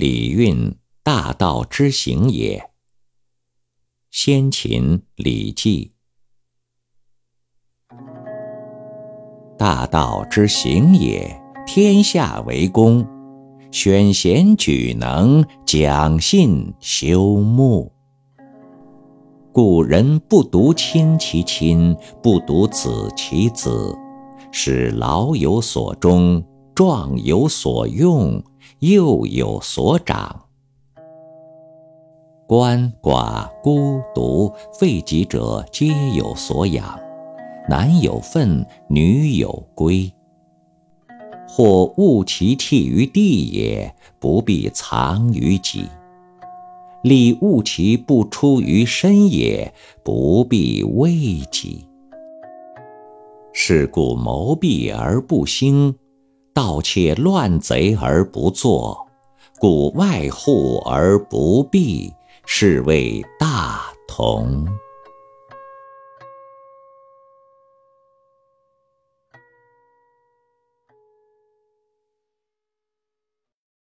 礼运大道之行也。先秦《礼记》：大道之行也，天下为公，选贤举能，讲信修睦。故人不独亲其亲，不独子其子，使老有所终，壮有所用。幼有所长，鳏寡孤独废疾者皆有所养，男有分，女有归。或物其弃于地也，不必藏于己；利物其不出于身也，不必为己。是故谋闭而不兴。盗窃乱贼而不作，故外户而不闭，是谓大同。